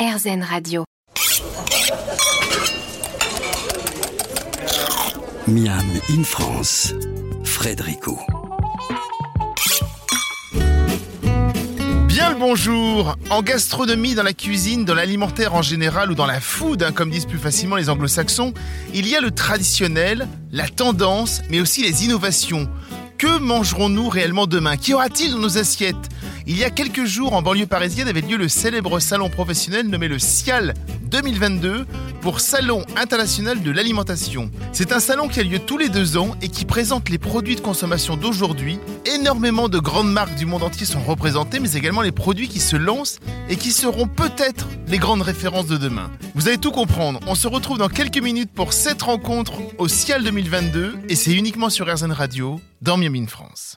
RZN Radio. Miam in France, Frédérico. Bien le bonjour En gastronomie, dans la cuisine, dans l'alimentaire en général ou dans la food, hein, comme disent plus facilement les anglo-saxons, il y a le traditionnel, la tendance, mais aussi les innovations. Que mangerons-nous réellement demain? Qu'y aura-t-il dans nos assiettes? Il y a quelques jours, en banlieue parisienne, avait lieu le célèbre salon professionnel nommé le SIAL 2022 pour Salon international de l'alimentation. C'est un salon qui a lieu tous les deux ans et qui présente les produits de consommation d'aujourd'hui. Énormément de grandes marques du monde entier sont représentées, mais également les produits qui se lancent et qui seront peut-être les grandes références de demain. Vous allez tout comprendre. On se retrouve dans quelques minutes pour cette rencontre au SIAL 2022 et c'est uniquement sur RZN Radio dans Miami France.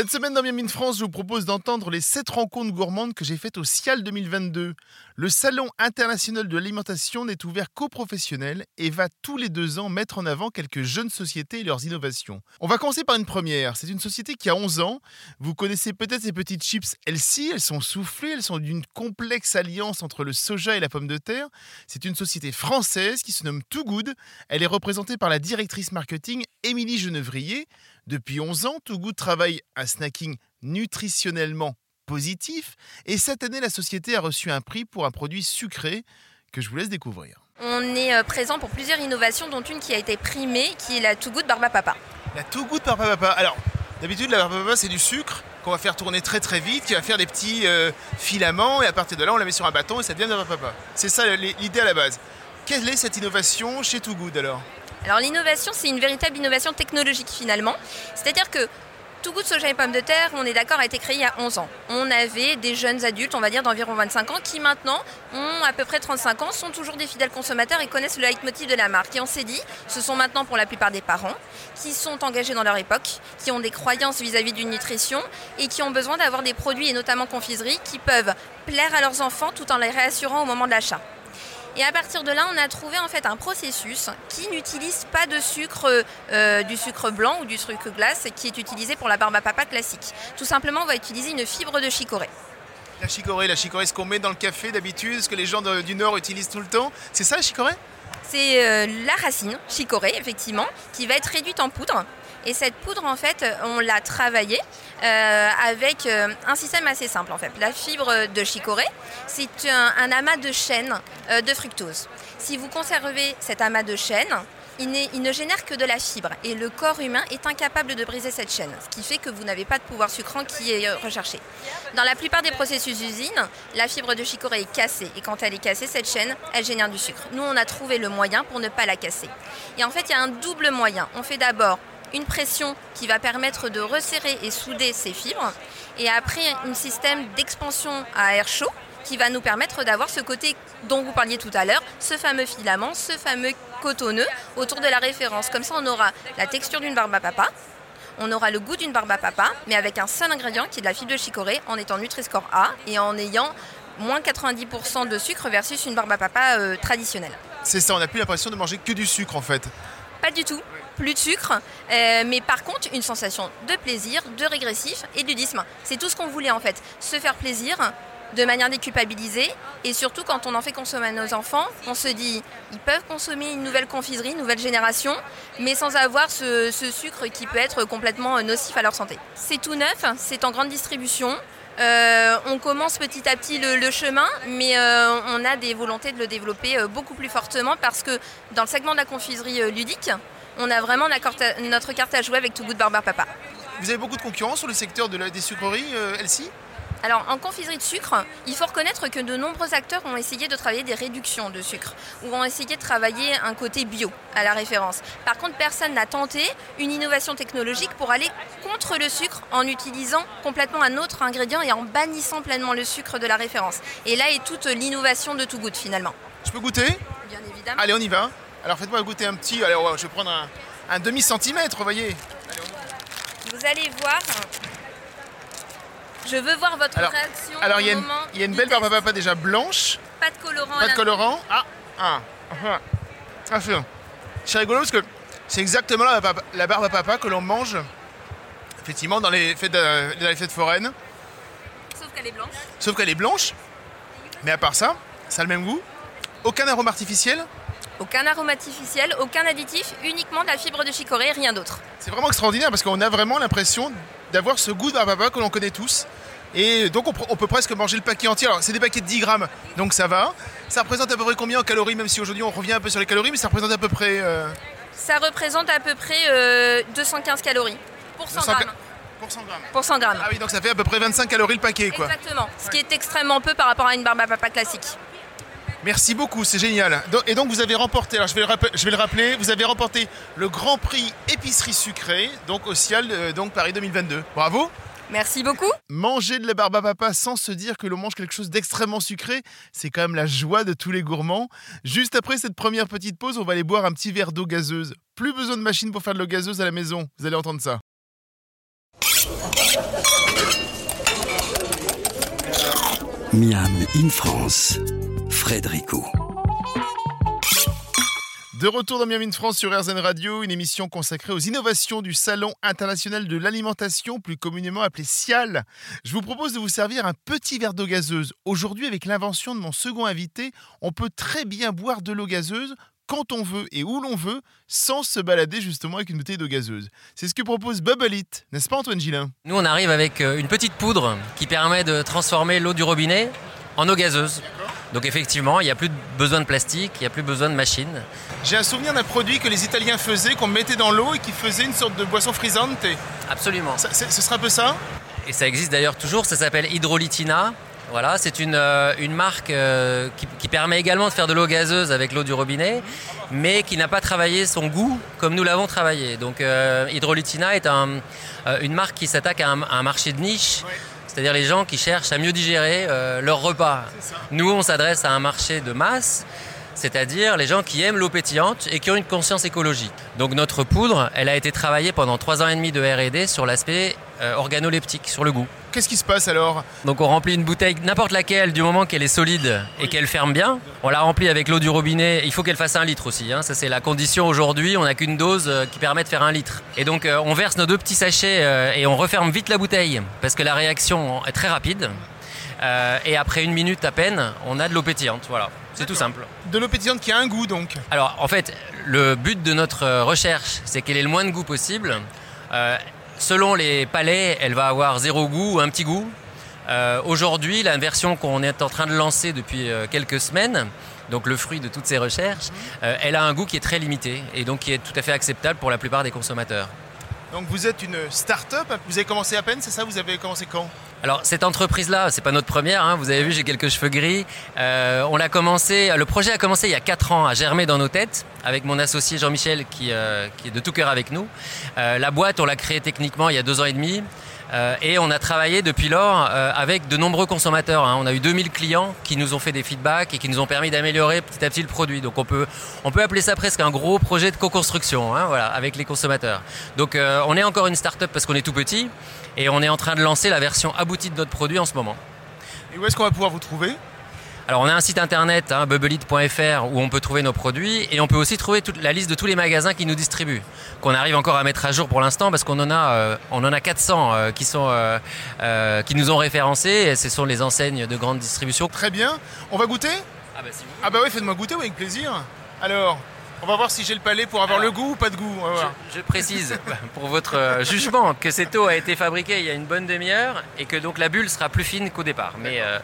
Cette semaine dans Miami France, je vous propose d'entendre les 7 rencontres gourmandes que j'ai faites au SIAL 2022. Le Salon international de l'alimentation n'est ouvert qu'aux professionnels et va tous les deux ans mettre en avant quelques jeunes sociétés et leurs innovations. On va commencer par une première. C'est une société qui a 11 ans. Vous connaissez peut-être ces petites chips Elsie. Elles sont soufflées. Elles sont d'une complexe alliance entre le soja et la pomme de terre. C'est une société française qui se nomme Too Good. Elle est représentée par la directrice marketing Émilie Genevrier. Depuis 11 ans, Too Good travaille un snacking nutritionnellement positif et cette année, la société a reçu un prix pour un produit sucré que je vous laisse découvrir. On est euh, présent pour plusieurs innovations, dont une qui a été primée, qui est la Too Good Barba Papa. La Too Good Barba Papa. Alors, d'habitude, la Barba Papa, c'est du sucre qu'on va faire tourner très très vite, qui va faire des petits euh, filaments et à partir de là, on la met sur un bâton et ça devient de la Barba Papa. C'est ça l'idée à la base. Quelle est cette innovation chez Too Good alors alors l'innovation, c'est une véritable innovation technologique finalement. C'est-à-dire que tout goût de soja et pommes de terre, on est d'accord, a été créé il y a 11 ans. On avait des jeunes adultes, on va dire d'environ 25 ans, qui maintenant ont à peu près 35 ans, sont toujours des fidèles consommateurs et connaissent le leitmotiv de la marque. Et on s'est dit, ce sont maintenant pour la plupart des parents qui sont engagés dans leur époque, qui ont des croyances vis-à-vis d'une nutrition et qui ont besoin d'avoir des produits, et notamment confiseries, qui peuvent plaire à leurs enfants tout en les réassurant au moment de l'achat. Et à partir de là, on a trouvé en fait un processus qui n'utilise pas de sucre, euh, du sucre blanc ou du sucre glace qui est utilisé pour la barbe à papa classique. Tout simplement, on va utiliser une fibre de chicorée. La chicorée, la chicorée, ce qu'on met dans le café d'habitude, ce que les gens du Nord utilisent tout le temps, c'est ça la chicorée? C'est euh, la racine, chicorée, effectivement, qui va être réduite en poudre et cette poudre, en fait, on l'a travaillée euh, avec euh, un système assez simple, en fait. La fibre de chicorée, c'est un, amas de chaînes euh, de fructose. Si vous conservez cet amas de chaînes, il, il, ne génère que de la fibre et le corps humain est incapable de briser cette chaîne, ce qui fait que vous n'avez pas de pouvoir sucrant qui est recherché. Dans la plupart des processus d'usine, la fibre de chicorée est cassée et quand elle est cassée, cette chaîne, elle génère du sucre. Nous, on a trouvé le moyen pour ne pas la casser. Et en fait, il y a un double moyen. On fait d'abord une pression qui va permettre de resserrer et souder ces fibres, et après un système d'expansion à air chaud qui va nous permettre d'avoir ce côté dont vous parliez tout à l'heure, ce fameux filament, ce fameux cotonneux autour de la référence. Comme ça, on aura la texture d'une barbe à papa, on aura le goût d'une barbe à papa, mais avec un seul ingrédient qui est de la fibre de chicorée en étant Nutri-Score A et en ayant moins 90% de sucre versus une barbe à papa euh, traditionnelle. C'est ça, on n'a plus l'impression de manger que du sucre en fait. Pas du tout plus de sucre, euh, mais par contre une sensation de plaisir, de régressif et de ludisme. C'est tout ce qu'on voulait en fait, se faire plaisir de manière déculpabilisée et surtout quand on en fait consommer à nos enfants, on se dit ils peuvent consommer une nouvelle confiserie, une nouvelle génération, mais sans avoir ce, sucre qui peut être complètement nocif à leur santé. C'est tout neuf, c'est en grande distribution. Euh, on commence petit à petit le, chemin, mais euh, on a des volontés de le développer beaucoup plus fortement parce que dans le segment de la confiserie ludique, on a vraiment notre carte à jouer avec Too Good Barber Papa. Vous avez beaucoup de concurrence sur le secteur de la, des sucreries, euh, Elsie? Alors en confiserie de sucre, il faut reconnaître que de nombreux acteurs ont essayé de travailler des réductions de sucre ou ont essayé de travailler un côté bio à la référence. Par contre, personne n'a tenté une innovation technologique pour aller contre le sucre en utilisant complètement un autre ingrédient et en bannissant pleinement le sucre de la référence. Et là est toute l'innovation de Too Good finalement. Je peux goûter? Bien évidemment. Allez, on y va. Alors faites-moi goûter un petit. Allez, je vais prendre un, demi-centimètre, vous voyez. vous allez voir. Je veux voir votre réaction. Alors, il y, a une belle barbe à papa déjà blanche. Pas de colorant. Pas de colorant. Ah, ah, ah. ah c'est rigolo parce que C'est exactement la, la barbe à papa que l'on mange, effectivement, dans les fêtes, euh, dans les fêtes foraines. Sauf qu'elle est blanche. Sauf qu'elle est blanche. Mais à part ça, ça a le même goût. Aucun arôme artificiel. Aucun arôme artificiel, aucun additif, uniquement de la fibre de chicorée, rien d'autre. C'est vraiment extraordinaire parce qu'on a vraiment l'impression d'avoir ce goût de barbe à papa que l'on connaît tous. Et donc on, peut presque manger le paquet entier. Alors c'est des paquets de 10 grammes, donc ça va. Ça représente à peu près combien en calories, même si aujourd'hui on revient un peu sur les calories, mais ça représente à peu près... euh, Ça représente à peu près euh, 215 calories pour 100 200 grammes. Pour 100 grammes. Pour 100 grammes. Ah oui, donc ça fait à peu près 25 calories le paquet, quoi. Exactement. Ce qui est extrêmement peu par rapport à une barbe à papa classique. Merci beaucoup, c'est génial. Et donc vous avez remporté, alors je vais, le rappel- je vais le rappeler, vous avez remporté le Grand Prix épicerie sucrée, donc au Cial, euh, donc Paris 2022. Bravo Merci beaucoup. Manger de la barbe à papa sans se dire que l'on mange quelque chose d'extrêmement sucré, c'est quand même la joie de tous les gourmands. Juste après cette première petite pause, on va aller boire un petit verre d'eau gazeuse. Plus besoin de machine pour faire de l'eau gazeuse à la maison, vous allez entendre ça. Miam in France, Frédérico. De retour dans Miami France sur RZN Radio, une émission consacrée aux innovations du Salon international de l'alimentation, plus communément appelé SIAL. Je vous propose de vous servir un petit verre d'eau gazeuse. Aujourd'hui, avec l'invention de mon second invité, on peut très bien boire de l'eau gazeuse quand on veut et où l'on veut, sans se balader justement avec une bouteille d'eau gazeuse. C'est ce que propose Bubble It, n'est-ce pas Antoine Gillin Nous, on arrive avec euh, une petite poudre qui permet de transformer l'eau du robinet en eau gazeuse. Donc effectivement, il n'y a plus de besoin de plastique, il n'y a plus besoin de machine. J'ai un souvenir d'un produit que les Italiens faisaient, qu'on mettait dans l'eau et qui faisait une sorte de boisson frisante. Absolument. Ça- Ce sera un peu ça? Et ça existe d'ailleurs toujours, ça s'appelle Hydrolitina. Voilà, c'est une, euh, une marque euh, qui, qui permet également de faire de l'eau gazeuse avec l'eau du robinet, mais qui n'a pas travaillé son goût comme nous l'avons travaillé. Donc euh, Hydrolitina est un- euh, une marque qui s'attaque à, un- à un marché de niche, c'est-à-dire les gens qui cherchent à mieux digérer euh, leur repas. Nous, on s'adresse à un marché de masse, c'est-à-dire les gens qui aiment l'eau pétillante et qui ont une conscience écologique. Donc notre poudre, elle a été travaillée pendant trois ans et demi de R&D sur l'aspect euh, organoleptique, sur le goût. Qu'est-ce qui se passe alors Donc on remplit une bouteille, n'importe laquelle, du moment qu'elle est solide et qu'elle ferme bien. On la remplit avec l'eau du robinet. Il faut qu'elle fasse un litre aussi. hein. Ça c'est la condition aujourd'hui. On n'a qu'une dose euh, qui permet de faire un litre. Et donc euh, on verse nos deux petits sachets euh, et on referme vite la bouteille parce que la réaction est très rapide. Euh, et après une minute à peine, on a de l'eau pétillante. Voilà, c'est tout simple. De l'eau pétillante qui a un goût donc. Alors en fait, le but de notre recherche, c'est qu'elle ait le moins de goût possible. Euh, selon les palais, elle va avoir zéro goût ou un petit goût. Euh, Aujourd'hui, la version qu'on est en train de lancer depuis euh, quelques semaines, donc le fruit de toutes ces recherches, euh, elle a un goût qui est très limité et donc qui est tout à fait acceptable pour la plupart des consommateurs. Donc vous êtes une start-up, vous avez commencé à peine, c'est ça? Vous avez commencé quand? Alors cette entreprise-là, c'est pas notre première. hein. Vous avez vu, j'ai quelques cheveux gris. Euh, on l'a commencé. Le projet a commencé il y a 4 ans à germer dans nos têtes avec mon associé Jean-Michel qui, euh, est de tout cœur avec nous. Euh, la boîte, on l'a créée techniquement il y a deux ans et demi. Euh, et on a travaillé depuis lors euh, avec de nombreux consommateurs. hein. On a eu 2000 clients qui nous ont fait des feedbacks et qui nous ont permis d'améliorer petit à petit le produit. Donc on peut, appeler ça presque un gros projet de co-construction hein, avec les consommateurs. Donc euh, on est encore une start-up parce qu'on est tout petit et on est en train de lancer la version aboutie de notre produit en ce moment. Et où est-ce qu'on va pouvoir vous trouver? Alors on a un site internet, hein, bubbleit.fr, où on peut trouver nos produits et on peut aussi trouver toute la liste de tous les magasins qui nous distribuent, qu'on arrive encore à mettre à jour pour l'instant parce qu'on en a, euh, on en a 400 euh, qui sont, euh, euh, qui nous ont référencés. Et ce sont les enseignes de grande distribution. Très bien. On va goûter? Ah bah si vous. Ah bah oui, faites-moi goûter, oui, avec plaisir. Alors, on va voir si j'ai le palais pour avoir Alors, le goût ou pas de goût. Je, je précise pour votre jugement que cette eau a été fabriquée il y a une bonne demi-heure et que donc la bulle sera plus fine qu'au départ. Mais euh,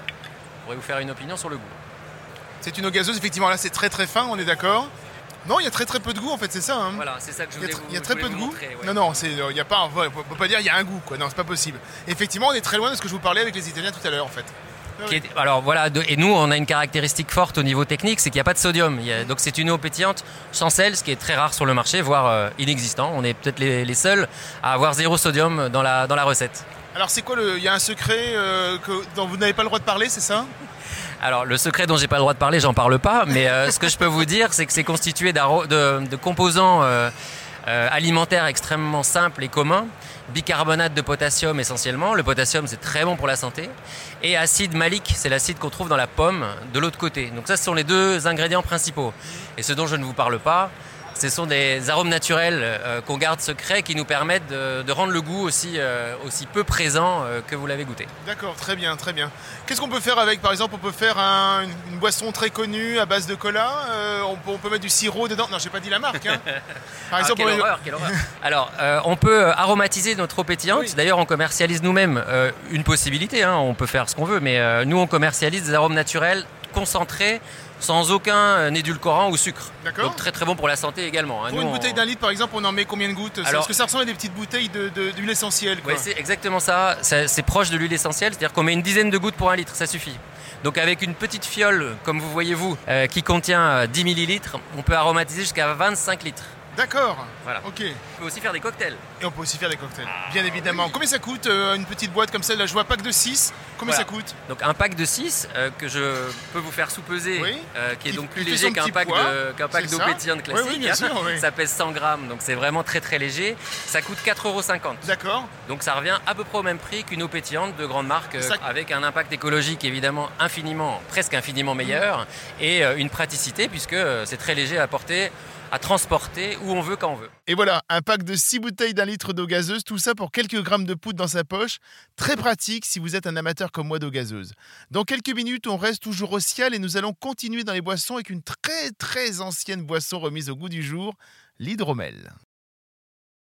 je pourrais vous faire une opinion sur le goût. C'est une eau gazeuse, effectivement, là c'est très très fin, on est d'accord Non, il y a très très peu de goût en fait, c'est ça. hein Voilà, c'est ça que je voulais il y a très peu de goût. montrer, ouais. Non, non, euh, il y a pas, on peut peut pas dire il y a un goût, quoi. Non, c'est pas possible. Effectivement, on est très loin de ce que je vous parlais avec les Italiens tout à l'heure, en fait. Est- alors voilà, de- et nous on a une caractéristique forte au niveau technique, c'est qu'il n'y a pas de sodium. Il y a- donc c'est une eau pétillante sans sel, ce qui est très rare sur le marché, voire euh, inexistant. On est peut-être les, les seuls à avoir zéro sodium dans la, dans la recette. Alors, c'est quoi le. Il y a un secret euh, dont vous n'avez pas le droit de parler, c'est ça? Alors le secret dont j'ai pas le droit de parler, j'en parle pas, mais euh, ce que je peux vous dire, c'est que c'est constitué de, composants euh, alimentaires extrêmement simples et communs. Bicarbonate de potassium essentiellement. Le potassium c'est très bon pour la santé. Et acide malique, c'est l'acide qu'on trouve dans la pomme de l'autre côté. Donc ça ce sont les deux ingrédients principaux. Et ce dont je ne vous parle pas, Ce sont des arômes naturels euh, qu'on garde secrets qui nous permettent de, de rendre le goût aussi, euh, aussi peu présent euh, que vous l'avez goûté. D'accord, très bien, très bien. Qu'est-ce qu'on peut faire avec Par exemple, on peut faire un- une, une boisson très connue à base de cola. on, peut, on peut mettre du sirop dedans? Non, j'ai pas dit la marque. hein. Par Ah, exemple, quelle on horreur, quelle horreur. Alors, on peut aromatiser notre eau pétillante. Oui. D'ailleurs, on commercialise nous-mêmes une possibilité. hein, on peut faire ce qu'on veut, mais nous, on commercialise des arômes naturels concentrés, sans aucun euh, édulcorant ou sucre. D'accord. Donc très très bon pour la santé également. hein. Pour Nous, une on- bouteille d'un litre, par exemple, on en met combien de gouttes? Alors- Parce que ça ressemble à des petites bouteilles de- de- d'huile essentielle. Ouais, c'est exactement ça. C'est proche de l'huile essentielle, c'est-à-dire qu'on met une dizaine de gouttes pour un litre, ça suffit. Donc avec une petite fiole, comme vous voyez vous, euh, qui contient euh, 10 millilitres, on peut aromatiser jusqu'à 25 litres. D'accord. Voilà. Ok. On peut aussi faire des cocktails. Et on peut aussi faire des cocktails, Ah, bien évidemment. Combien ça coûte euh, une petite boîte comme celle-là? Je vois pack de 6. Combien Voilà. ça coûte? Donc un pack de 6 que je peux vous faire sous-peser, Oui. euh, qui est donc plus léger qu'un pack d'eau pétillante classique. oui, bien sûr, oui. Ça pèse 100 grammes, donc c'est vraiment très très léger. Ça coûte 4,50 euros. D'accord. Donc ça revient à peu près au même prix qu'une eau pétillante de grande marque, euh, Ça- avec un impact écologique évidemment infiniment, presque infiniment meilleur, et euh, une praticité puisque euh, c'est très léger à porter, à transporter où on veut quand on veut. Et voilà, un pack de 6 bouteilles d'un litre d'eau gazeuse, tout ça pour quelques grammes de poudre dans sa poche. Très pratique si vous êtes un amateur comme moi d'eau gazeuse. Dans quelques minutes, on reste toujours au ciel et nous allons continuer dans les boissons avec une très très ancienne boisson remise au goût du jour, l'hydromel.